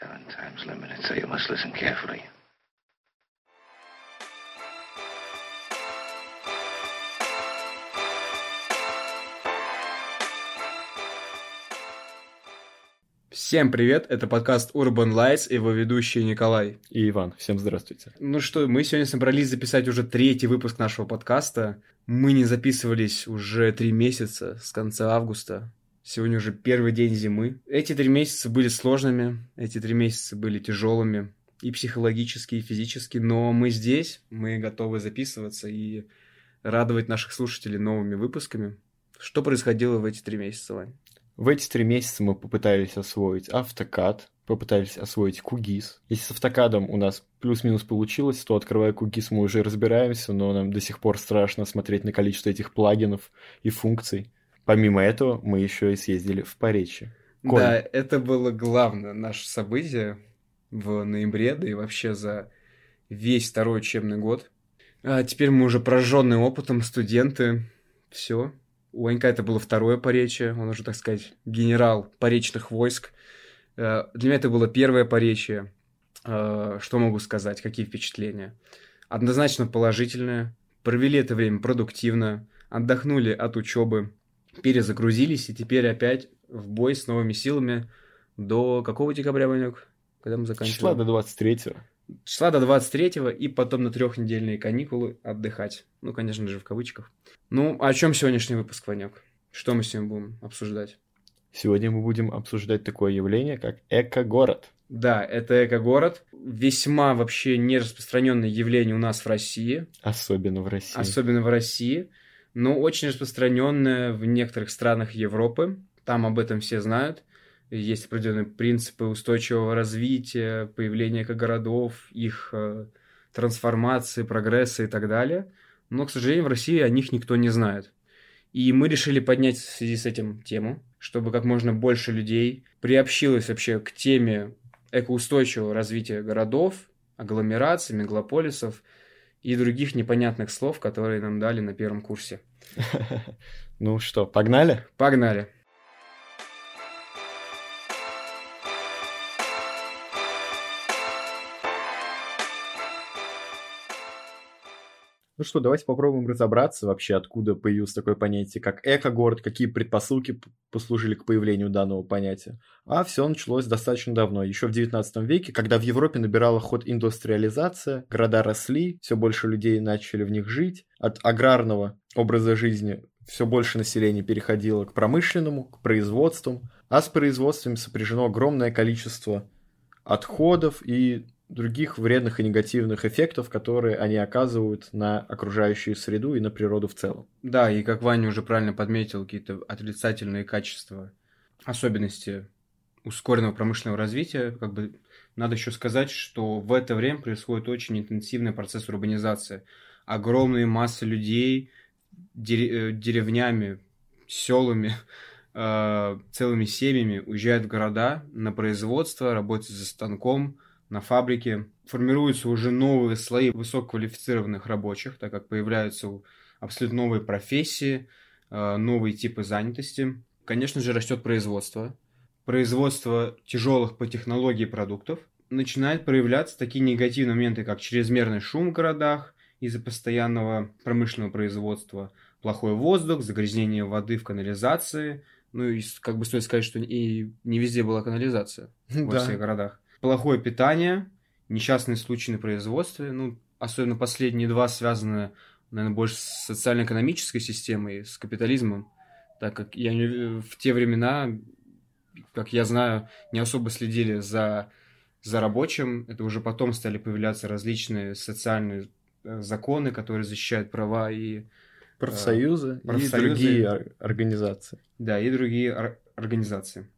Seven times limited, so you must listen carefully. Всем привет, это подкаст Urban Lights его ведущий Николай. И Иван, всем здравствуйте. Ну что, мы сегодня собрались записать уже третий выпуск нашего подкаста. Мы не записывались уже три месяца, с конца августа. Сегодня уже первый день зимы. Эти три месяца были сложными, эти три месяца были тяжелыми и психологически, и физически, но мы здесь, мы готовы записываться и радовать наших слушателей новыми выпусками. Что происходило в эти три месяца, Вань? В эти три месяца мы попытались освоить автокад, попытались освоить кугис. Если с автокадом у нас плюс-минус получилось, то открывая кугис мы уже разбираемся, но нам до сих пор страшно смотреть на количество этих плагинов и функций. Помимо этого, мы еще и съездили в Поречье. Коль. Да, это было главное наше событие в ноябре, да и вообще за весь второй учебный год. А теперь мы уже прожженные опытом студенты. Все. У Ванька это было второе поречие, он уже, так сказать, генерал поречных войск. Э, для меня это было первое поречие. Э, что могу сказать, какие впечатления? Однозначно положительное. Провели это время продуктивно, отдохнули от учебы, перезагрузились и теперь опять в бой с новыми силами до какого декабря, Ванек? Когда мы заканчиваем? Числа до 23-го. Числа до 23-го и потом на трехнедельные каникулы отдыхать. Ну, конечно же, в кавычках. Ну, о чем сегодняшний выпуск, Ванек? Что мы сегодня будем обсуждать? Сегодня мы будем обсуждать такое явление, как эко-город. Да, это эко-город. Весьма вообще нераспространенное явление у нас в России. Особенно в России. Особенно в России но очень распространенная в некоторых странах Европы. Там об этом все знают. Есть определенные принципы устойчивого развития, появления городов, их э, трансформации, прогресса и так далее. Но, к сожалению, в России о них никто не знает. И мы решили поднять в связи с этим тему, чтобы как можно больше людей приобщилось вообще к теме экоустойчивого развития городов, агломераций, мегаполисов – и других непонятных слов, которые нам дали на первом курсе. Ну что, погнали? Погнали. Ну что, давайте попробуем разобраться вообще, откуда появилось такое понятие, как эко-город, какие предпосылки послужили к появлению данного понятия. А все началось достаточно давно, еще в 19 веке, когда в Европе набирала ход индустриализация, города росли, все больше людей начали в них жить, от аграрного образа жизни все больше населения переходило к промышленному, к производству, а с производством сопряжено огромное количество отходов и других вредных и негативных эффектов, которые они оказывают на окружающую среду и на природу в целом. Да, и как Ваня уже правильно подметил, какие-то отрицательные качества, особенности ускоренного промышленного развития, как бы надо еще сказать, что в это время происходит очень интенсивный процесс урбанизации. Огромные массы людей деревнями, селами, э, целыми семьями уезжают в города на производство, работать за станком, на фабрике. Формируются уже новые слои высококвалифицированных рабочих, так как появляются абсолютно новые профессии, э, новые типы занятости. Конечно же, растет производство. Производство тяжелых по технологии продуктов. Начинают проявляться такие негативные моменты, как чрезмерный шум в городах из-за постоянного промышленного производства, плохой воздух, загрязнение воды в канализации. Ну и как бы стоит сказать, что и не везде была канализация во всех городах плохое питание, несчастные случаи на производстве, ну, особенно последние два связаны, наверное, больше с социально-экономической системой, с капитализмом, так как я в те времена, как я знаю, не особо следили за, за рабочим, это уже потом стали появляться различные социальные э, законы, которые защищают права и профсоюзы, э, профсоюзы и другие организации. Да, и другие организации.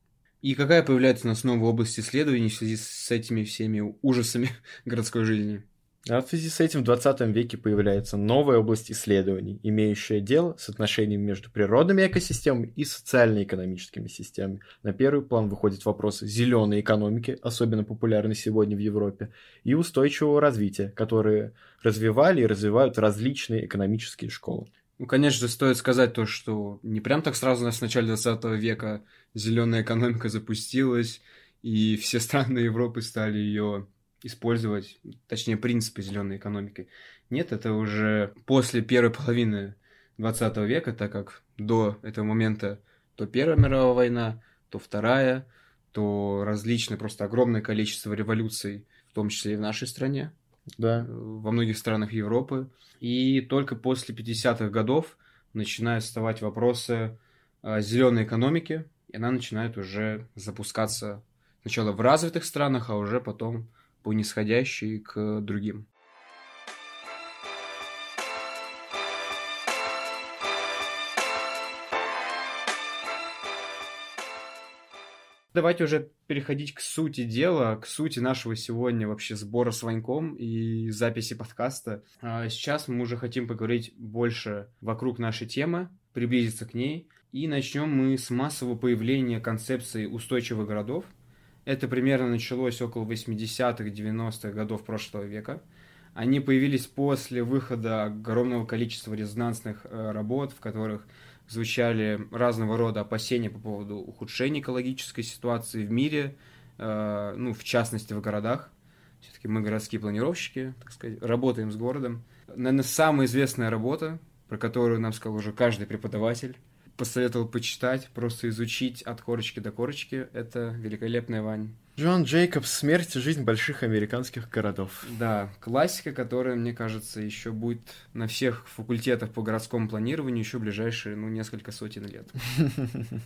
И какая появляется у нас новая область исследований в связи с этими всеми ужасами городской жизни? А в связи с этим в 20 веке появляется новая область исследований, имеющая дело с отношением между природными экосистемами и социально-экономическими системами. На первый план выходят вопросы зеленой экономики, особенно популярны сегодня в Европе, и устойчивого развития, которые развивали и развивают различные экономические школы. Ну, конечно, стоит сказать то, что не прям так сразу в начале 20 века зеленая экономика запустилась, и все страны Европы стали ее использовать, точнее, принципы зеленой экономики. Нет, это уже после первой половины 20 века, так как до этого момента то Первая мировая война, то Вторая, то различные, просто огромное количество революций, в том числе и в нашей стране, Да. во многих странах Европы. И только после 50-х годов начинают вставать вопросы зеленой экономики, и она начинает уже запускаться сначала в развитых странах, а уже потом по нисходящей к другим. Давайте уже переходить к сути дела, к сути нашего сегодня вообще сбора с Ваньком и записи подкаста. А сейчас мы уже хотим поговорить больше вокруг нашей темы, приблизиться к ней. И начнем мы с массового появления концепции устойчивых городов. Это примерно началось около 80-х, 90-х годов прошлого века. Они появились после выхода огромного количества резонансных работ, в которых звучали разного рода опасения по поводу ухудшения экологической ситуации в мире, э, ну, в частности, в городах. Все-таки мы городские планировщики, так сказать, работаем с городом. Наверное, самая известная работа, про которую нам сказал уже каждый преподаватель, посоветовал почитать, просто изучить от корочки до корочки, это «Великолепная Вань». Джон Джейкобс «Смерть и жизнь больших американских городов». Да, классика, которая, мне кажется, еще будет на всех факультетах по городскому планированию еще ближайшие, ну, несколько сотен лет.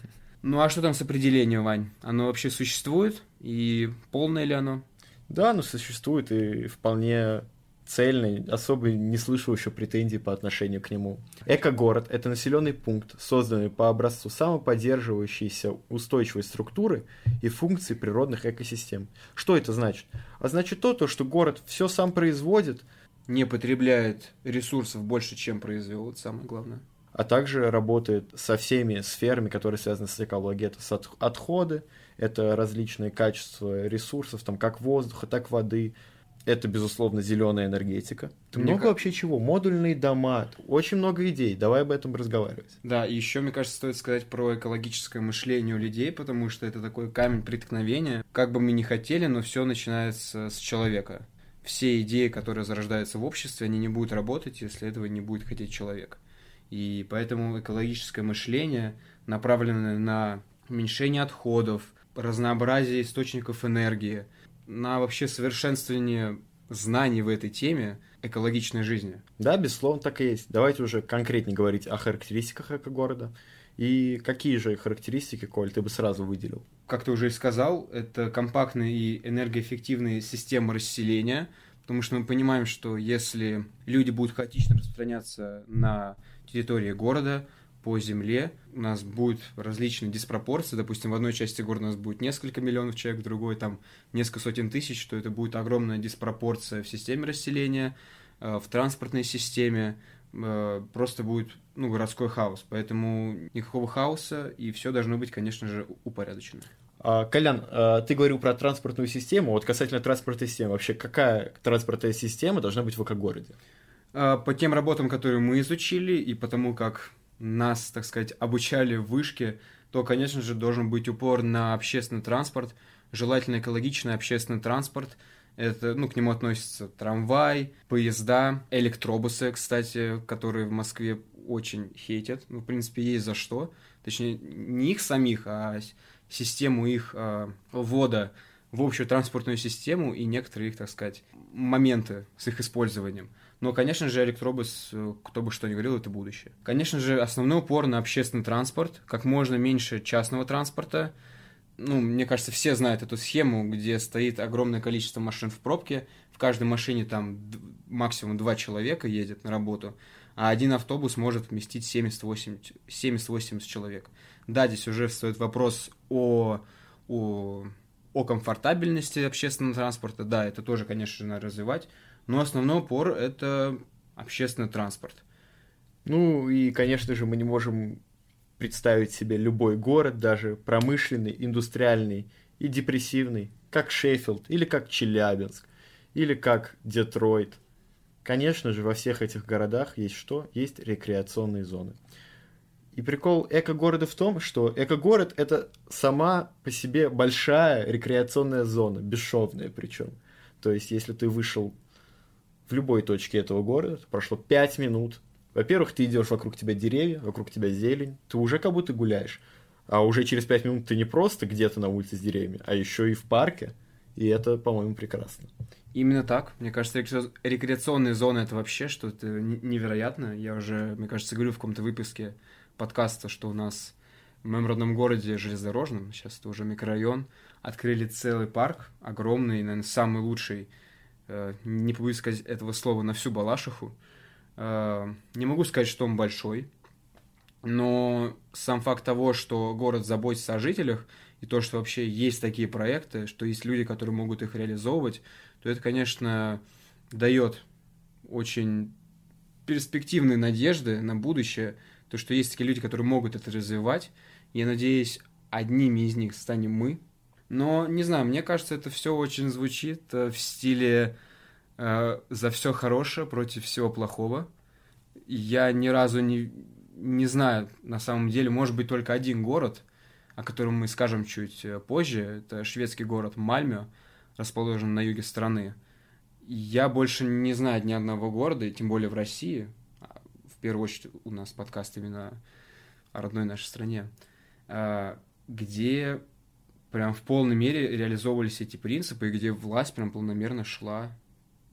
Ну, а что там с определением, Вань? Оно вообще существует? И полное ли оно? Да, оно существует и вполне цельный, особо не слышу еще претензий по отношению к нему. Эко-город – это населенный пункт, созданный по образцу самоподдерживающейся устойчивой структуры и функций природных экосистем. Что это значит? А значит то, то что город все сам производит, не потребляет ресурсов больше, чем произвел, это самое главное. А также работает со всеми сферами, которые связаны с экологией. Это отходы, это различные качества ресурсов, там, как воздуха, так воды, это, безусловно, зеленая энергетика. Мне много как... вообще чего. Модульные дома. Очень много идей. Давай об этом разговаривать. Да, и еще, мне кажется, стоит сказать про экологическое мышление у людей, потому что это такой камень преткновения. Как бы мы ни хотели, но все начинается с человека. Все идеи, которые зарождаются в обществе, они не будут работать, если этого не будет хотеть человек. И поэтому экологическое мышление, направленное на уменьшение отходов, разнообразие источников энергии – на вообще совершенствование знаний в этой теме экологичной жизни. Да, безусловно, так и есть. Давайте уже конкретнее говорить о характеристиках эко-города. И какие же характеристики, Коль, ты бы сразу выделил? Как ты уже и сказал, это компактные и энергоэффективные системы расселения, потому что мы понимаем, что если люди будут хаотично распространяться на территории города, по земле, у нас будет различные диспропорции, допустим, в одной части города у нас будет несколько миллионов человек, в другой там несколько сотен тысяч, что это будет огромная диспропорция в системе расселения, э, в транспортной системе, э, просто будет ну, городской хаос. Поэтому никакого хаоса, и все должно быть, конечно же, упорядочено. А, Колян, а, ты говорил про транспортную систему. Вот касательно транспортной системы, вообще какая транспортная система должна быть в экогороде? А, по тем работам, которые мы изучили, и потому как нас, так сказать, обучали в вышке, то, конечно же, должен быть упор на общественный транспорт, желательно экологичный общественный транспорт. Это, ну, к нему относятся трамвай, поезда, электробусы, кстати, которые в Москве очень хейтят. Ну, в принципе, есть за что. Точнее, не их самих, а систему их э, ввода в общую транспортную систему и некоторые их, так сказать, моменты с их использованием. Но, конечно же, электробус, э, кто бы что ни говорил, это будущее. Конечно же, основной упор на общественный транспорт, как можно меньше частного транспорта. Ну, мне кажется, все знают эту схему, где стоит огромное количество машин в пробке, в каждой машине там максимум два человека едет на работу, а один автобус может вместить 70-80 человек. Да, здесь уже встает вопрос о, о, о комфортабельности общественного транспорта, да, это тоже, конечно же, надо развивать, но основной упор – это общественный транспорт. Ну и, конечно же, мы не можем представить себе любой город, даже промышленный, индустриальный и депрессивный, как Шеффилд или как Челябинск или как Детройт. Конечно же, во всех этих городах есть что? Есть рекреационные зоны. И прикол эко-города в том, что эко-город — это сама по себе большая рекреационная зона, бесшовная причем. То есть, если ты вышел в любой точке этого города, прошло 5 минут, во-первых, ты идешь вокруг тебя деревья, вокруг тебя зелень, ты уже как будто гуляешь. А уже через 5 минут ты не просто где-то на улице с деревьями, а еще и в парке. И это, по-моему, прекрасно. Именно так. Мне кажется, рекреационные зоны это вообще что-то невероятное. Я уже, мне кажется, говорю в каком-то выпуске подкаста, что у нас в моем родном городе железнодорожном, сейчас это уже микрорайон, открыли целый парк, огромный, наверное, самый лучший, не побоюсь сказать этого слова, на всю Балашиху. Э, не могу сказать, что он большой, но сам факт того, что город заботится о жителях, и то, что вообще есть такие проекты, что есть люди, которые могут их реализовывать, то это, конечно, дает очень перспективные надежды на будущее, то, что есть такие люди, которые могут это развивать. Я надеюсь, одними из них станем мы. Но, не знаю, мне кажется, это все очень звучит э, в стиле э, «за все хорошее против всего плохого». Я ни разу не, не знаю, на самом деле, может быть, только один город, о котором мы скажем чуть э, позже. Это шведский город Мальмё, расположен на юге страны. Я больше не знаю ни одного города, и тем более в России, а, в первую очередь у нас подкаст именно о родной нашей стране, а, где прям в полной мере реализовывались эти принципы, и где власть прям полномерно шла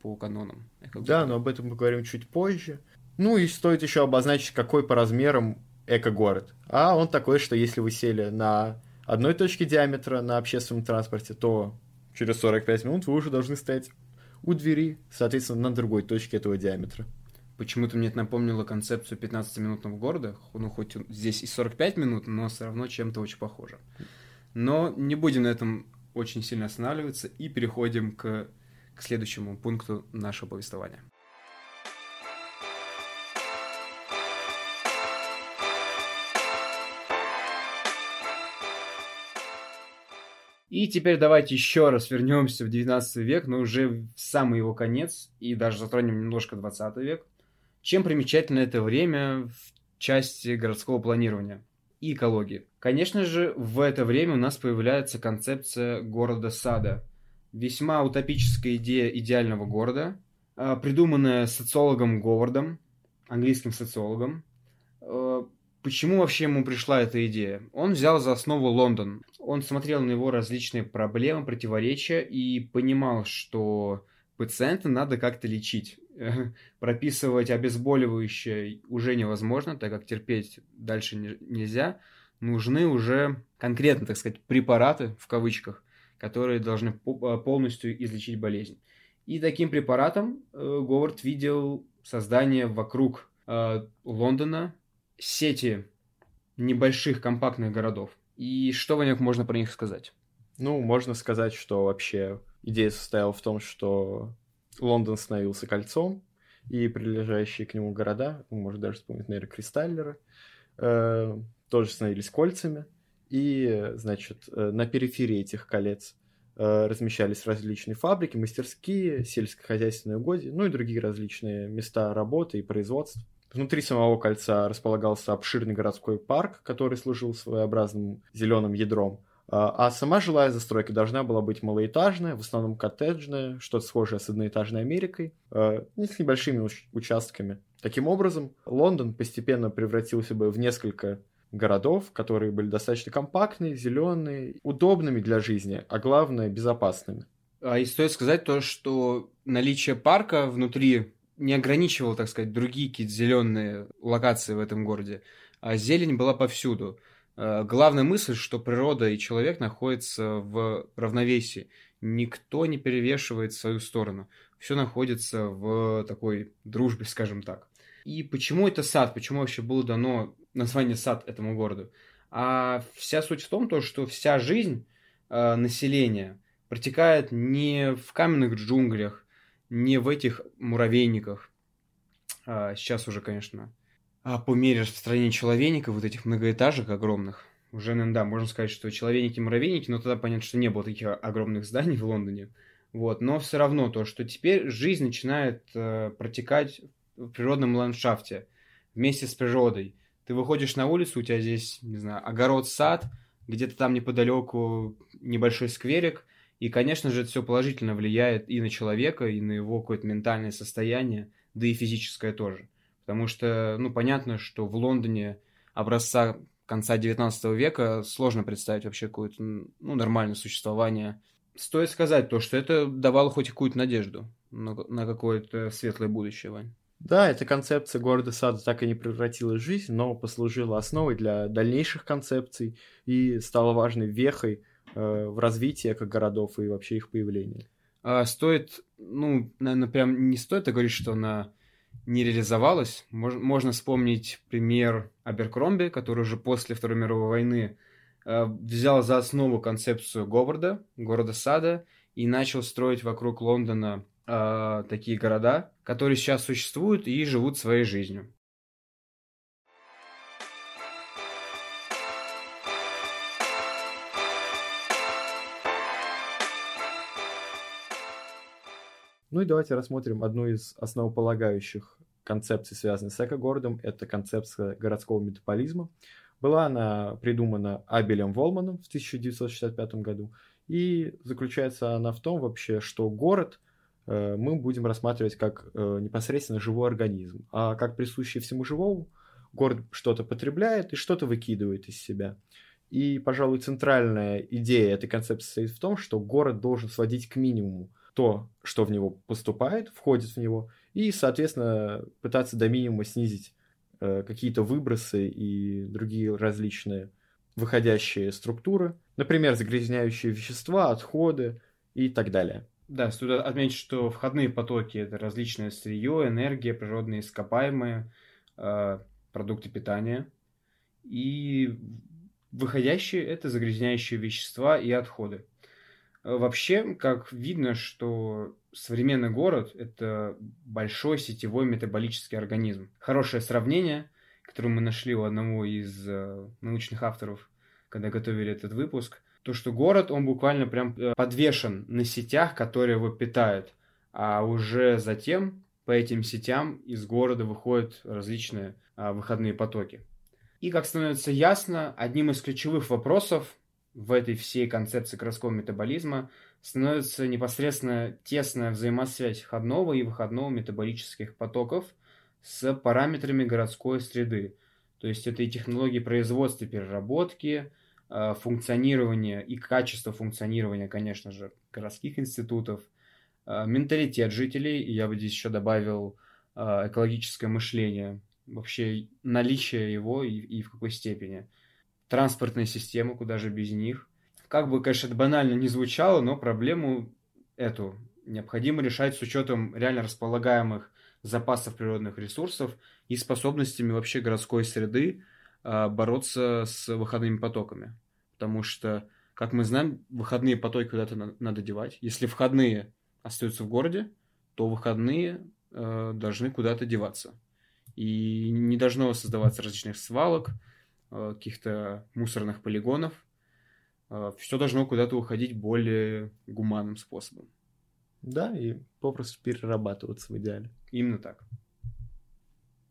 по канонам. Да, но об этом мы поговорим чуть позже. Ну и стоит еще обозначить, какой по размерам эко-город. А он такой, что если вы сели на одной точке диаметра на общественном транспорте, то через 45 минут вы уже должны стоять у двери, соответственно, на другой точке этого диаметра. Почему-то мне это напомнило концепцию 15-минутного города. Ну, хоть здесь и 45 минут, но все равно чем-то очень похоже. Но не будем на этом очень сильно останавливаться и переходим к, к следующему пункту нашего повествования. И теперь давайте еще раз вернемся в 19 век, но уже в самый его конец, и даже затронем немножко 20 век. Чем примечательно это время в части городского планирования и экологии? Конечно же, в это время у нас появляется концепция города-сада. Весьма утопическая идея идеального города, а, придуманная социологом Говардом, английским социологом, а, Почему вообще ему пришла эта идея? Он взял за основу Лондон. Он смотрел на его различные проблемы, противоречия и понимал, что пациента надо как-то лечить. Прописывать обезболивающее уже невозможно, так как терпеть дальше нельзя. Нужны уже конкретно, так сказать, препараты, в кавычках, которые должны э, полностью излечить болезнь. И таким препаратом э, Говард видел создание вокруг э, Лондона сети небольших компактных городов. И что них можно про них сказать? Ну, можно сказать, что вообще идея состояла в том, что Лондон становился кольцом, и прилежащие к нему города, ну, можно даже вспомнить, наверное, Кристаллеры, э, тоже становились кольцами. И, значит, э, на периферии этих колец э, размещались различные фабрики, мастерские, сельскохозяйственные угодья, ну и другие различные места работы и производства. Внутри самого кольца располагался обширный городской парк, который служил своеобразным зеленым ядром. А, а сама жилая застройка должна была быть малоэтажная, в основном коттеджная, что-то схожее с одноэтажной Америкой, а, с небольшими участками. Таким образом, Лондон постепенно превратился бы в несколько городов, которые были достаточно компактные, зеленые, удобными для жизни, а главное, безопасными. А и стоит сказать то, что наличие парка внутри не ограничивал, так сказать, другие какие-то зеленые локации в этом городе, а зелень была повсюду. Э, главная мысль, что природа и человек находятся в равновесии. Никто не перевешивает свою сторону. Все находится в такой дружбе, скажем так. И почему это сад? Почему вообще было дано название сад этому городу? А вся суть в том, то, что вся жизнь э, населения протекает не в каменных джунглях, не в этих муравейниках. А сейчас уже, конечно, а по мере распространения человейников, вот этих многоэтажек огромных, уже, наверное, да, можно сказать, что человейники муравейники, но тогда понятно, что не было таких огромных зданий в Лондоне. Вот, но все равно то, что теперь жизнь начинает э, протекать в природном ландшафте вместе с природой. Ты выходишь на улицу, у тебя здесь, не знаю, огород, сад, где-то там неподалеку небольшой скверик, и, конечно же, это все положительно влияет и на человека, и на его какое-то ментальное состояние, да и физическое тоже. Потому что, ну, понятно, что в Лондоне образца конца 19 века сложно представить вообще какое-то ну, нормальное существование. Стоит сказать то, что это давало хоть какую-то надежду на, на какое-то светлое будущее, Вань. Да, эта концепция города сада так и не превратилась в жизнь, но послужила основой для дальнейших концепций и стала важной вехой э, в развитии экогородов и вообще их появления. А стоит, ну, наверное, прям не стоит говорить, что она не реализовалась. Мож, можно вспомнить пример Аберкромби, который уже после Второй мировой войны э, взял за основу концепцию Говарда, города-сада, и начал строить вокруг Лондона э, такие города, которые сейчас существуют и живут своей жизнью. Ну и давайте рассмотрим одну из основополагающих концепций, связанных с эко-городом. Это концепция городского метаполизма. Была она придумана Абелем Волманом в 1965 году. И заключается она в том вообще, что город э, мы будем рассматривать как э, непосредственно живой организм. А как присущий всему живому, город что-то потребляет и что-то выкидывает из себя. И, пожалуй, центральная идея этой концепции состоит в том, что город должен сводить к минимуму то, что в него поступает, входит в него, и, соответственно, пытаться до минимума снизить э, какие-то выбросы и другие различные выходящие структуры, например, загрязняющие вещества, отходы и так далее. Да, стоит отметить, что входные потоки – это различное сырье, энергия, природные ископаемые, э, продукты питания. И выходящие – это загрязняющие вещества и отходы. Э, вообще, как видно, что современный город – это большой сетевой метаболический организм. Хорошее сравнение, которое мы нашли у одного из э, научных авторов, когда готовили этот выпуск, то, что город, он буквально прям э, подвешен на сетях, которые его питают, а уже затем по этим сетям из города выходят различные а, выходные потоки. И, как становится ясно, одним из ключевых вопросов в этой всей концепции городского метаболизма становится непосредственно тесная взаимосвязь входного и выходного метаболических потоков с параметрами городской среды. То есть это и технологии производства и переработки, э, функционирование и качество функционирования, конечно же, городских институтов, э, менталитет жителей, и я бы здесь еще добавил э, экологическое мышление, вообще наличие его и, и в какой степени – транспортные системы, куда же без них. Как бы, конечно, это банально не звучало, но проблему эту необходимо решать с учетом реально располагаемых запасов природных ресурсов и способностями вообще городской среды э, бороться с выходными потоками. Потому что, как мы знаем, выходные потоки куда-то на- надо девать. Если входные остаются в городе, то выходные э, должны куда-то деваться. И не должно создаваться различных свалок, каких-то мусорных полигонов. Э, Все должно куда-то уходить более гуманным способом. Да, и попросту перерабатываться в идеале. Именно так.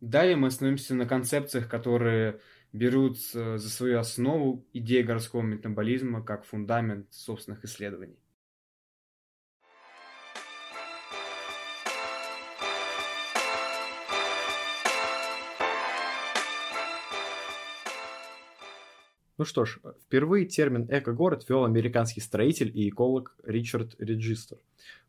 Далее мы остановимся на концепциях, которые берут за свою основу идеи городского метаболизма как фундамент собственных исследований. Ну что ж, впервые термин «эко-город» ввел американский строитель и эколог Ричард Реджистер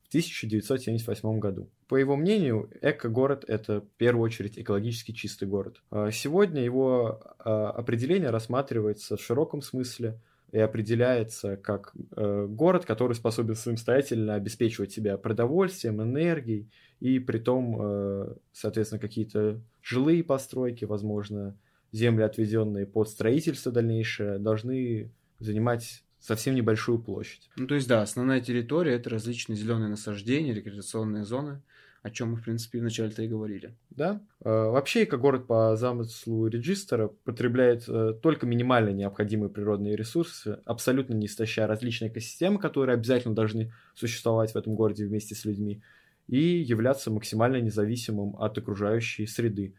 в 1978 году. По его мнению, эко-город – это в первую очередь экологически чистый город. А сегодня его а, определение рассматривается в широком смысле и определяется как э, город, который способен самостоятельно обеспечивать себя продовольствием, энергией, и при том, э, соответственно, какие-то жилые постройки, возможно, земли, отведенные под строительство дальнейшее, должны занимать совсем небольшую площадь. Ну, то есть, да, основная территория – это различные зеленые насаждения, рекреационные зоны, о чем мы, в принципе, вначале-то и говорили. Да. Вообще, эко-город по замыслу регистра потребляет э, только минимально необходимые природные ресурсы, абсолютно не истощая различные экосистемы, которые обязательно должны существовать в этом городе вместе с людьми, и являться максимально независимым от окружающей среды.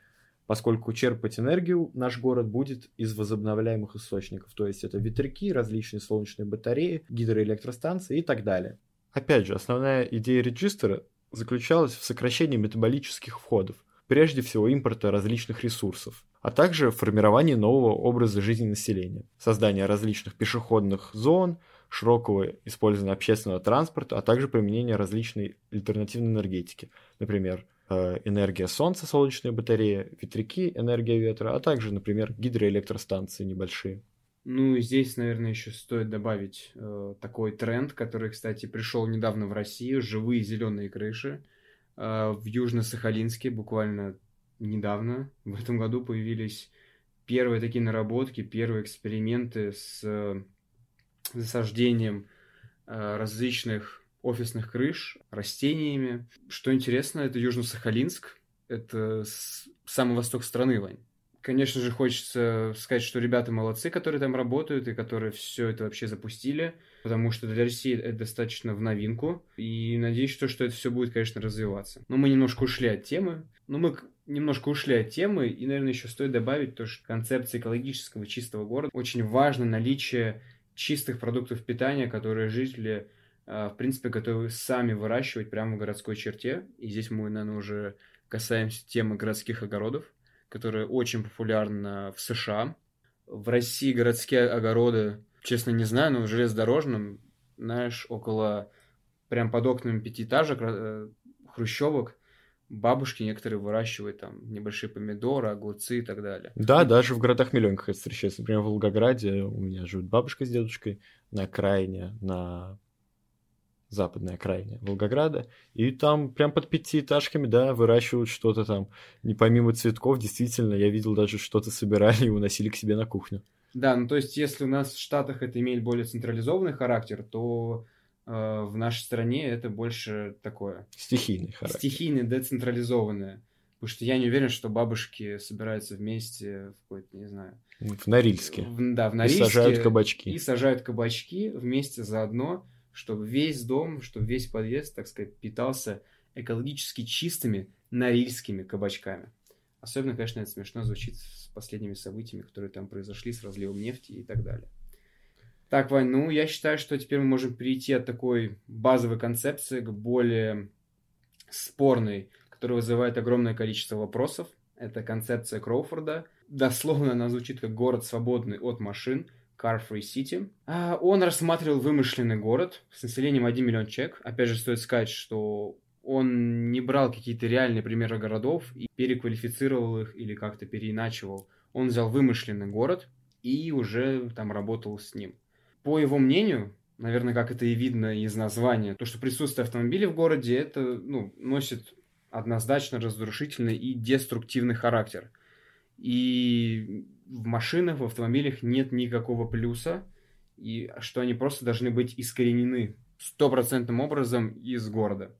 Поскольку черпать энергию наш город будет из возобновляемых источников, то есть это ветряки, различные солнечные батареи, гидроэлектростанции и так далее. Опять же, основная идея регистра заключалась в сокращении метаболических входов, прежде всего импорта различных ресурсов, а также формировании нового образа жизни населения, создание различных пешеходных зон, широкого использования общественного транспорта, а также применение различной альтернативной энергетики, например, энергия солнца, солнечные батареи, ветряки, энергия ветра, а также, например, гидроэлектростанции небольшие. Ну, здесь, наверное, еще стоит добавить э, такой тренд, который, кстати, пришел недавно в Россию, живые зеленые крыши. Э, в Южно-Сахалинске буквально недавно, в этом году появились первые такие наработки, первые эксперименты с э, засаждением э, различных офисных крыш растениями. Что интересно, это Южно-Сахалинск, это самый восток страны, Вань. Конечно же, хочется сказать, что ребята молодцы, которые там работают и которые все это вообще запустили, потому что для России это достаточно в новинку. И надеюсь, что, что это все будет, конечно, развиваться. Но мы немножко ушли от темы. Но мы немножко ушли от темы, и, наверное, еще стоит добавить то, что концепция экологического чистого города очень важно наличие чистых продуктов питания, которые жители, в принципе, готовы сами выращивать прямо в городской черте. И здесь мы, наверное, уже касаемся темы городских огородов, которая очень популярна в США. В России городские огороды, честно не знаю, но в железнодорожном, знаешь, около прям под окнами пятиэтажек, э, хрущевок, бабушки некоторые выращивают там небольшие помидоры, огурцы и так далее. Да, даже в городах-миллионках это встречается. Например, в Волгограде у меня живут бабушка с дедушкой на окраине, на западной окраине Волгограда, и там прям под пятиэтажками, да, выращивают что-то там. Не помимо цветков, действительно, я видел даже что-то собирали и уносили к себе на кухню. Да, ну то есть если у нас в Штатах это имеет более централизованный характер, то Э, в нашей стране это больше такое... Стихийный характер. Стихийное, децентрализованное. Потому что я не уверен, что бабушки собираются вместе в какой-то, не знаю... В Норильске. В, да, в Норильске. И сажают кабачки. И сажают кабачки вместе заодно, чтобы весь дом, чтобы весь подъезд, так сказать, питался экологически чистыми норильскими кабачками. Особенно, конечно, это смешно звучит с последними событиями, которые там произошли, с разливом нефти и так далее. Так, Вань, ну я считаю, что теперь мы можем перейти от такой базовой концепции к более спорной, которая вызывает огромное количество вопросов. Это концепция Кроуфорда. Дословно она звучит как город, свободный от машин, Car Free City. А он рассматривал вымышленный город с населением 1 миллион человек. Опять же, стоит сказать, что он не брал какие-то реальные примеры городов и переквалифицировал их или как-то переиначивал. Он взял вымышленный город и уже там работал с ним. По его мнению, наверное, как это и видно из названия, то, что присутствие автомобилей в городе, это ну, носит однозначно разрушительный и деструктивный характер. И в машинах, в автомобилях нет никакого плюса, и что они просто должны быть искоренены стопроцентным образом из города.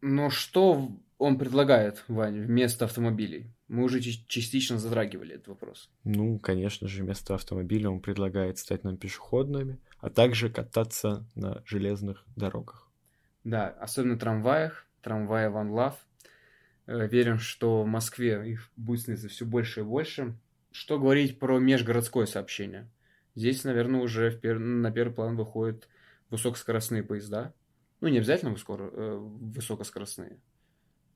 Но что он предлагает, Вань, вместо автомобилей? Мы уже частично затрагивали этот вопрос. Ну, конечно же, вместо автомобиля он предлагает стать нам пешеходными, а также кататься на железных дорогах. Да, особенно трамваях, трамваи One Love. Э, верим, что в Москве их будет становиться все больше и больше. Что говорить про межгородское сообщение? Здесь, наверное, уже пер... на первый план выходят высокоскоростные поезда. Ну, не обязательно высоко... э, высокоскоростные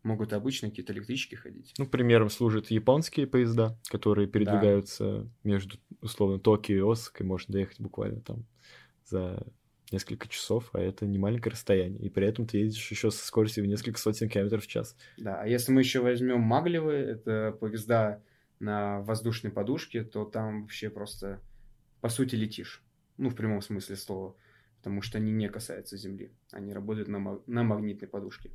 могут обычно какие-то электрички ходить. Ну, примером служат японские поезда, которые передвигаются да. между, условно, Токио и Осакой, можно доехать буквально там за несколько часов, а это не маленькое расстояние. И при этом ты едешь еще со скоростью в несколько сотен километров в час. Да, а если мы еще возьмем Маглевы, это поезда на воздушной подушке, то там вообще просто, по сути, летишь. Ну, в прямом смысле слова. Потому что они не касаются Земли. Они работают на, на магнитной подушке.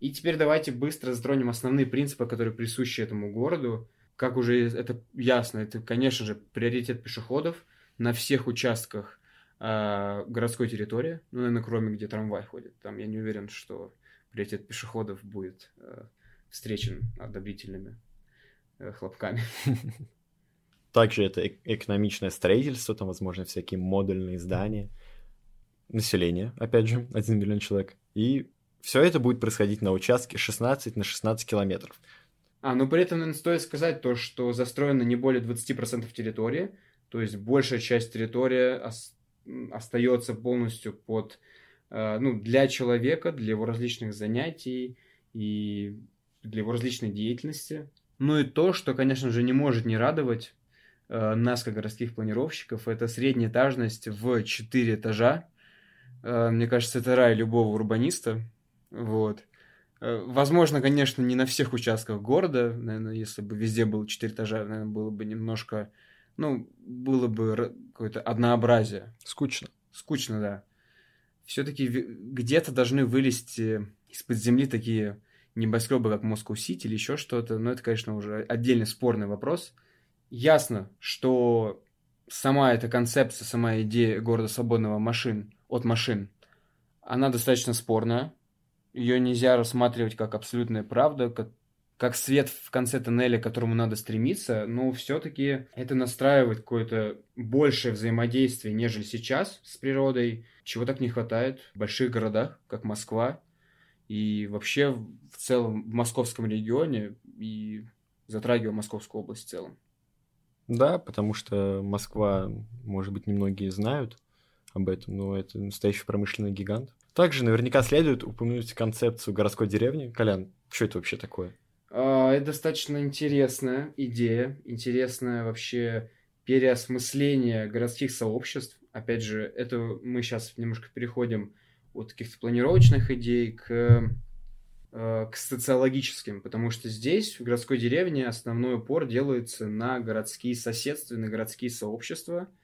И теперь давайте быстро затронем основные принципы, которые присущи этому городу. Как уже это ясно, это, конечно же, приоритет пешеходов на всех участках э, городской территории, ну, наверное, кроме где трамвай ходит. Там я не уверен, что приоритет пешеходов будет э, встречен одобрительными э, хлопками. Также это экономичное строительство, там, возможно, всякие модульные здания. Население, опять же, 1 миллион человек. И все это будет происходить на участке 16 на 16 километров. А, но при этом, наверное, стоит сказать то, что застроено не более 20% территории, то есть большая часть территории остается полностью под, э, ну, для человека, для его различных занятий и для его различной деятельности. Ну и то, что, конечно же, не может не радовать э, нас, как городских планировщиков, это средняя этажность в 4 этажа. Э, мне кажется, это рай любого урбаниста. Вот. Возможно, конечно, не на всех участках города. Наверное, если бы везде было 4 этажа, наверное, было бы немножко ну, было бы какое-то однообразие. Скучно. Скучно, да. Все-таки где-то должны вылезти из-под земли такие небоскребы, как Москва-Сити или еще что-то. Но это, конечно, уже отдельный спорный вопрос. Ясно, что сама эта концепция, сама идея города свободного машин от машин, она достаточно спорная. Ее нельзя рассматривать как абсолютная правда, как как свет в конце тоннеля, к которому надо стремиться, но все-таки это настраивает какое-то большее взаимодействие, нежели сейчас с природой, чего так не хватает в больших городах, как Москва, и вообще в целом в московском регионе, и затрагивая Московскую область в целом. Да, потому что Москва, может быть, немногие знают об этом, но это настоящий промышленный гигант. Также наверняка следует упомянуть концепцию городской деревни. Колян, что это вообще такое? А, это достаточно интересная идея, интересное вообще переосмысление городских сообществ. Опять же, это мы сейчас немножко переходим от каких-то планировочных идей к, э, к социологическим, потому что здесь, в городской деревне, основной упор делается на городские соседства, на городские сообщества –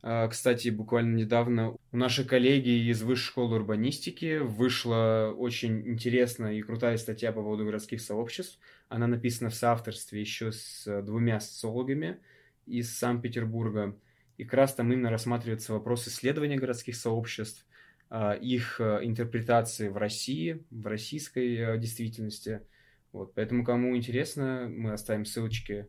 кстати, буквально недавно у нашей коллеги из Высшей школы урбанистики вышла очень интересная и крутая статья по поводу городских сообществ. Она написана в соавторстве еще с двумя социологами из Санкт-Петербурга. И как раз там именно рассматривается вопрос исследования городских сообществ, а, их а, интерпретации в России, в российской действительности. Вот, поэтому, кому интересно, мы оставим ссылочки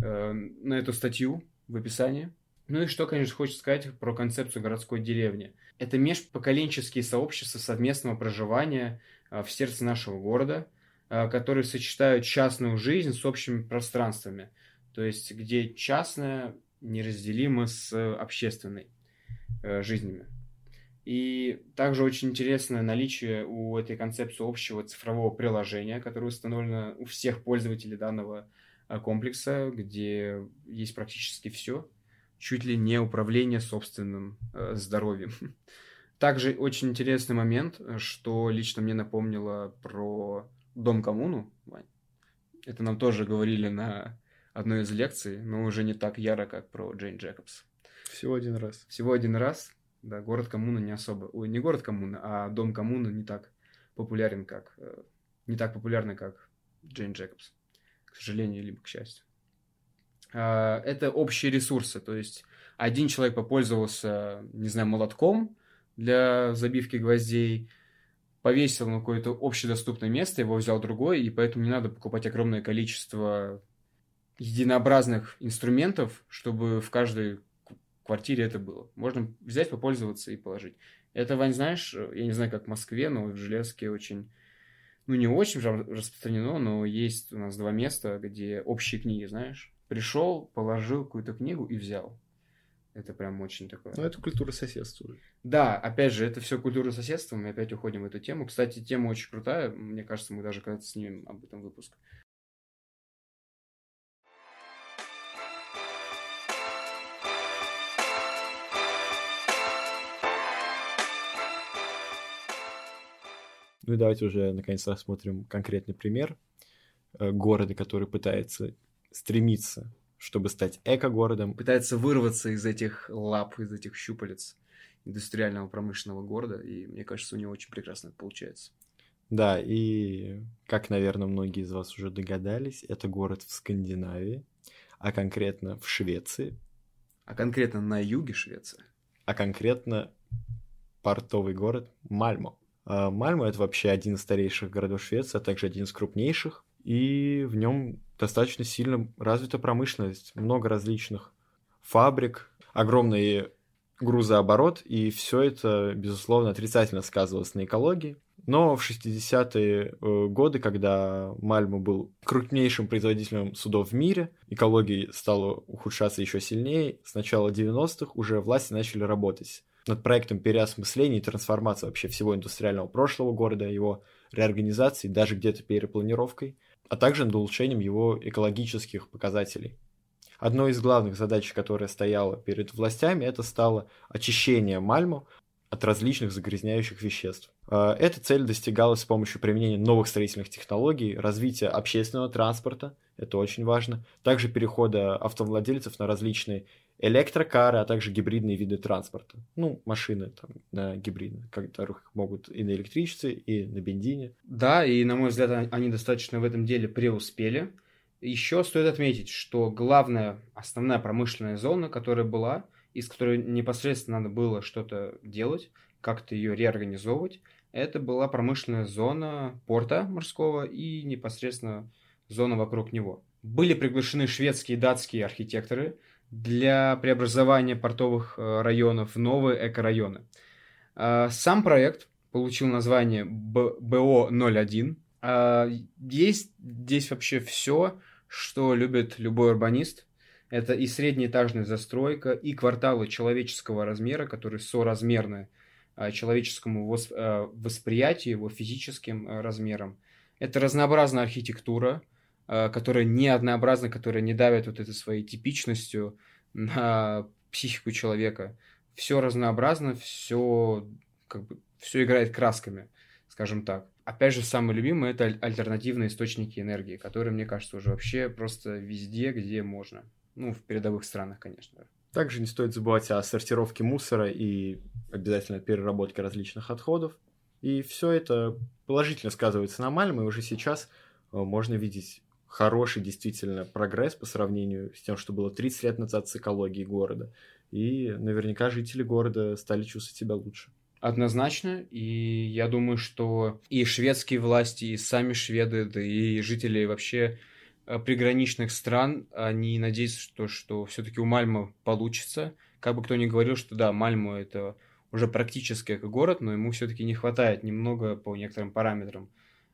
на эту статью в описании. Ну и что, конечно, хочется сказать про концепцию городской деревни. Это межпоколенческие сообщества совместного проживания а, в сердце нашего города, а, которые сочетают частную жизнь с общими пространствами. То есть, где частное неразделимо с общественной э, жизнями. И также очень интересное наличие у этой концепции общего цифрового приложения, которое установлено у всех пользователей данного а, комплекса, где есть практически все чуть ли не управление собственным э, здоровьем. Также очень интересный момент, что лично мне напомнило про дом-коммуну. Это нам тоже говорили на одной из лекций, но уже не так яро, как про Джейн Джекобс. Всего один раз. Всего один раз. Да, город-коммуна не особо... Ой, не город-коммуна, а дом-коммуна не так популярен, как... Э, не так популярный, как Джейн Джекобс. К сожалению, либо к счастью. А, это общие ресурсы. То есть один человек попользовался, не знаю, молотком для забивки гвоздей, повесил на какое-то общедоступное место, его взял другой, и поэтому не надо покупать огромное количество единообразных инструментов, чтобы в каждой квартире это было. Можно взять, попользоваться и положить. Это, Вань, знаешь, я не знаю, как в Москве, но в Железке очень, ну, не очень распространено, но есть у нас два места, где общие книги, знаешь пришел, положил какую-то книгу и взял. Это прям очень такое. Ну, это культура соседства. Да, опять же, это все культура соседства. Мы опять уходим в эту тему. Кстати, тема очень крутая. Мне кажется, мы даже когда-то снимем об этом выпуск. Ну и давайте уже наконец рассмотрим конкретный пример э, города, который пытается стремится, чтобы стать эко-городом. Пытается вырваться из этих лап, из этих щупалец индустриального промышленного города, и мне кажется, у него очень прекрасно это получается. Да, и как, наверное, многие из вас уже догадались, это город в Скандинавии, а конкретно в Швеции. А конкретно на юге Швеции. А конкретно портовый город Мальмо. А Мальмо — это вообще один из старейших городов Швеции, а также один из крупнейших и в нем достаточно сильно развита промышленность, много различных фабрик, огромный грузооборот, и все это, безусловно, отрицательно сказывалось на экологии. Но в 60-е э, годы, когда Мальму был крупнейшим производителем судов в мире, экология стала ухудшаться еще сильнее. С начала 90-х уже власти начали работать над проектом переосмысления и трансформации вообще всего индустриального прошлого города, его реорганизации, даже где-то перепланировкой, а также над улучшением его экологических показателей. Одной из главных задач, которая стояла перед властями, это стало очищение Мальму от различных загрязняющих веществ. Э, эта цель достигалась с помощью применения новых строительных технологий, развития общественного транспорта, это очень важно, также перехода автовладельцев на различные электрокары, а также гибридные виды транспорта. Ну, машины там на гибридных, которых могут и на электричестве, и на бензине. Да, и, на мой взгляд, они достаточно в этом деле преуспели. Еще стоит отметить, что главная, основная промышленная зона, которая была, из которой непосредственно надо было что-то делать, как-то ее реорганизовывать, это была промышленная зона порта морского и непосредственно зона вокруг него. Были приглашены шведские и датские архитекторы для преобразования портовых э, районов в новые экорайоны. А, сам проект получил название БО-01. А, есть здесь вообще все, что любит любой урбанист. Это и среднеэтажная застройка, и кварталы человеческого размера, которые соразмерны а, человеческому восприятию, его физическим размерам. Это разнообразная архитектура, Э, которая не однообразна, которая не давит вот этой своей типичностью на психику человека. Все разнообразно, все как бы все играет красками, скажем так. Опять же, самый любимый это альтернативные источники энергии, которые, мне кажется, уже вообще просто везде, где можно. Ну, в передовых странах, конечно. Также не стоит забывать о сортировке мусора и обязательно переработке различных отходов. И все это положительно сказывается на Мальме, и уже сейчас э, можно видеть хороший действительно прогресс по сравнению с тем, что было 30 лет назад с экологией города. И наверняка жители города стали чувствовать себя лучше. Однозначно, и я думаю, что и шведские власти, и сами шведы, да и жители вообще э, приграничных стран, они надеются, что, что все-таки у Мальмы получится. Как бы кто ни говорил, что да, Мальму это уже практически как город, но ему все-таки не хватает немного по некоторым параметрам,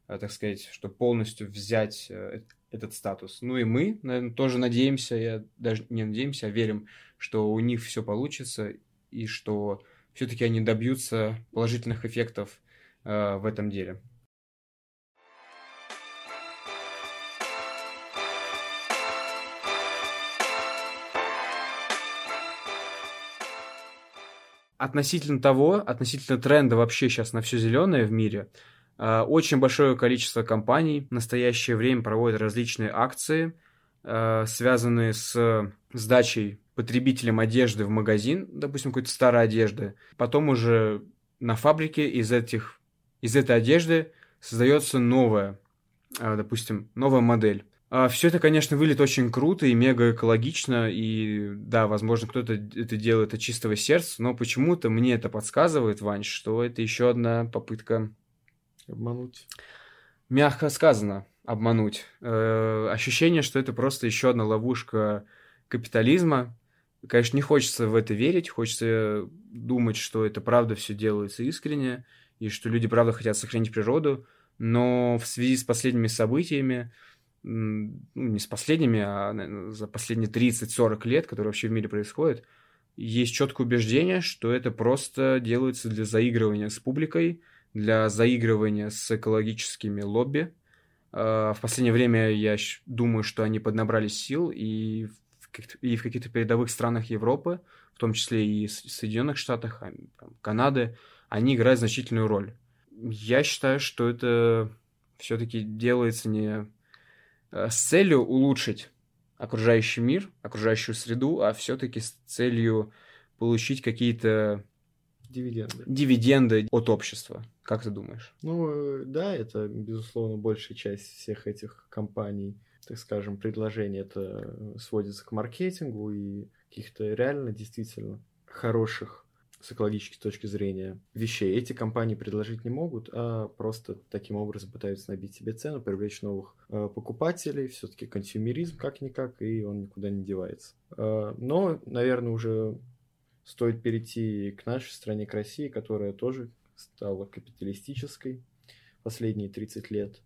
э, так сказать, чтобы полностью взять э, этот статус. Ну и мы, наверное, тоже надеемся, я даже не надеемся, а верим, что у них все получится и что все-таки они добьются положительных эффектов э, в этом деле. Относительно того, относительно тренда вообще сейчас на все зеленое в мире – очень большое количество компаний в настоящее время проводят различные акции, а, связанные с сдачей потребителям одежды в магазин, допустим, какой-то старой одежды. Потом уже на фабрике из, этих, из этой одежды создается новая, а, допустим, новая модель. Все это, конечно, выглядит очень круто и мега экологично, и да, возможно, кто-то это делает от чистого сердца, но почему-то мне это подсказывает, Вань, что это еще одна попытка Обмануть. Мягко сказано, обмануть. Э, ощущение, что это просто еще одна ловушка капитализма. Конечно, не хочется в это верить, хочется думать, что это правда все делается искренне, и что люди правда хотят сохранить природу, но в связи с последними событиями, ну, не с последними, а наверное, за последние 30-40 лет, которые вообще в мире происходят, есть четкое убеждение, что это просто делается для заигрывания с публикой, для заигрывания с экологическими лобби. А, в последнее время я думаю, что они поднабрали сил и в, и в каких-то передовых странах Европы, в том числе и в Соединенных Штатах, а, Канады, они играют значительную роль. Я считаю, что это все-таки делается не а, с целью улучшить окружающий мир, окружающую среду, а все-таки с целью получить какие-то Дивиденды. Дивиденды от общества. Как ты думаешь? Ну, э, да, это, безусловно, большая часть всех этих компаний, так скажем, предложений, это сводится к маркетингу и каких-то реально действительно хороших с экологической точки зрения вещей эти компании предложить не могут, а просто таким образом пытаются набить себе цену, привлечь новых э, покупателей. Все-таки консюмеризм как-никак, и он никуда не девается. Э, но, наверное, уже стоит перейти к нашей стране, к России, которая тоже стала капиталистической. последние 30 лет.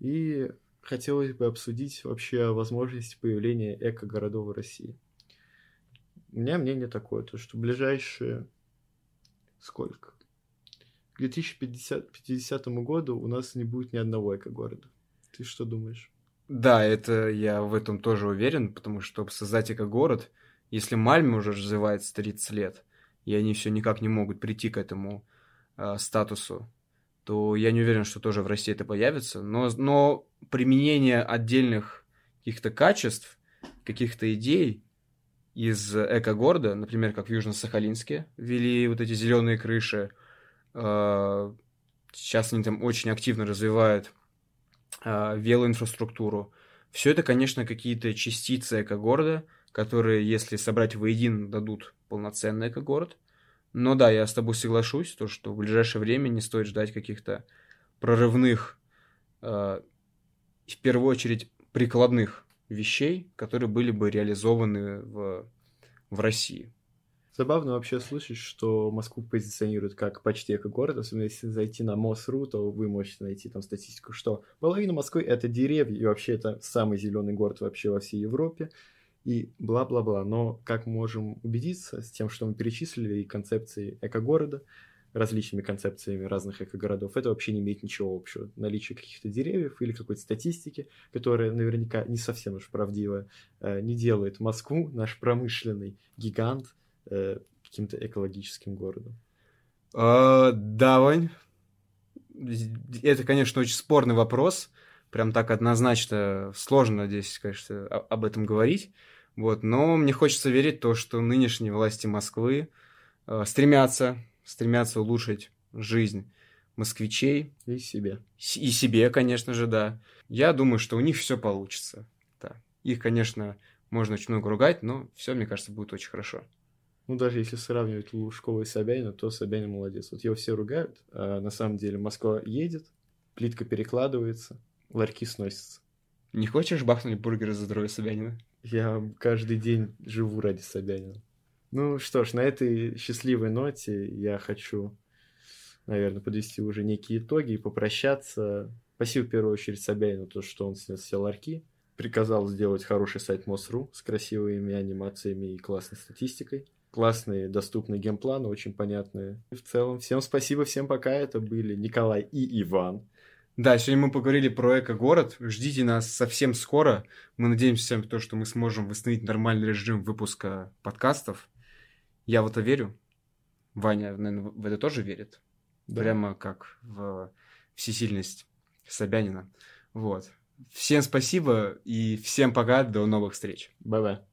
И хотелось бы обсудить вообще возможность появления эко-городов России. У меня мнение такое, то что ближайшие сколько? К 2050 50 году у нас не будет ни одного эко-города. Ты что думаешь? Да, это я в этом тоже уверен, потому что, создать эко-город, если Мальме уже развивается 30 лет, и они все никак не могут прийти к этому э, статусу, то я не уверен, что тоже в России это появится. Но, но применение отдельных каких-то качеств, каких-то идей из эко-города, например, как в Южно-Сахалинске ввели вот эти зеленые крыши, э, сейчас они там очень активно развивают э, велоинфраструктуру. Все это, конечно, какие-то частицы эко-города, которые, если собрать воедино, дадут полноценный эко-город – но да, я с тобой соглашусь, то, что в ближайшее время не стоит ждать каких-то прорывных, э, в первую очередь прикладных вещей, которые были бы реализованы в, в России. Забавно вообще слышать, что Москву позиционируют как почти эко-город, особенно если зайти на МОСРУ, то вы можете найти там статистику, что половина Москвы — это деревья, и вообще это самый зеленый город вообще во всей Европе и бла-бла-бла. Но как мы можем убедиться с тем, что мы перечислили, и концепции эко-города, различными концепциями разных эко-городов, это вообще не имеет ничего общего. Наличие каких-то деревьев или какой-то статистики, которая наверняка не совсем уж правдивая, э, не делает Москву, наш промышленный гигант, э, каким-то экологическим городом. А, да, Вань, это, конечно, очень спорный вопрос. Прям так однозначно сложно здесь, конечно, об этом говорить. Вот, но мне хочется верить в то, что нынешние власти Москвы э, стремятся, стремятся улучшить жизнь москвичей. И себе. И себе, конечно же, да. Я думаю, что у них все получится. Да. Их, конечно, можно очень много ругать, но все, мне кажется, будет очень хорошо. Ну, даже если сравнивать Лужкова и Собянина, то Собянин молодец. Вот его все ругают, а на самом деле Москва едет, плитка перекладывается, ларьки сносятся. Не хочешь бахнуть бургеры за здоровье Собянина? Я каждый день живу ради Собянина. Ну что ж, на этой счастливой ноте я хочу, наверное, подвести уже некие итоги и попрощаться. Спасибо в первую очередь Собянину, то, что он снес все ларьки. Приказал сделать хороший сайт МОСРУ с красивыми анимациями и классной статистикой. Классные, доступные геймпланы, очень понятные. В целом, всем спасибо, всем пока. Это были Николай и Иван. Да, сегодня мы поговорили про эко-город. Ждите нас совсем скоро. Мы надеемся, то, что мы сможем восстановить нормальный режим выпуска подкастов. Я в это верю. Ваня, наверное, в это тоже верит. Да. Прямо как в всесильность Собянина. Вот. Всем спасибо и всем пока. До новых встреч. Bye-bye.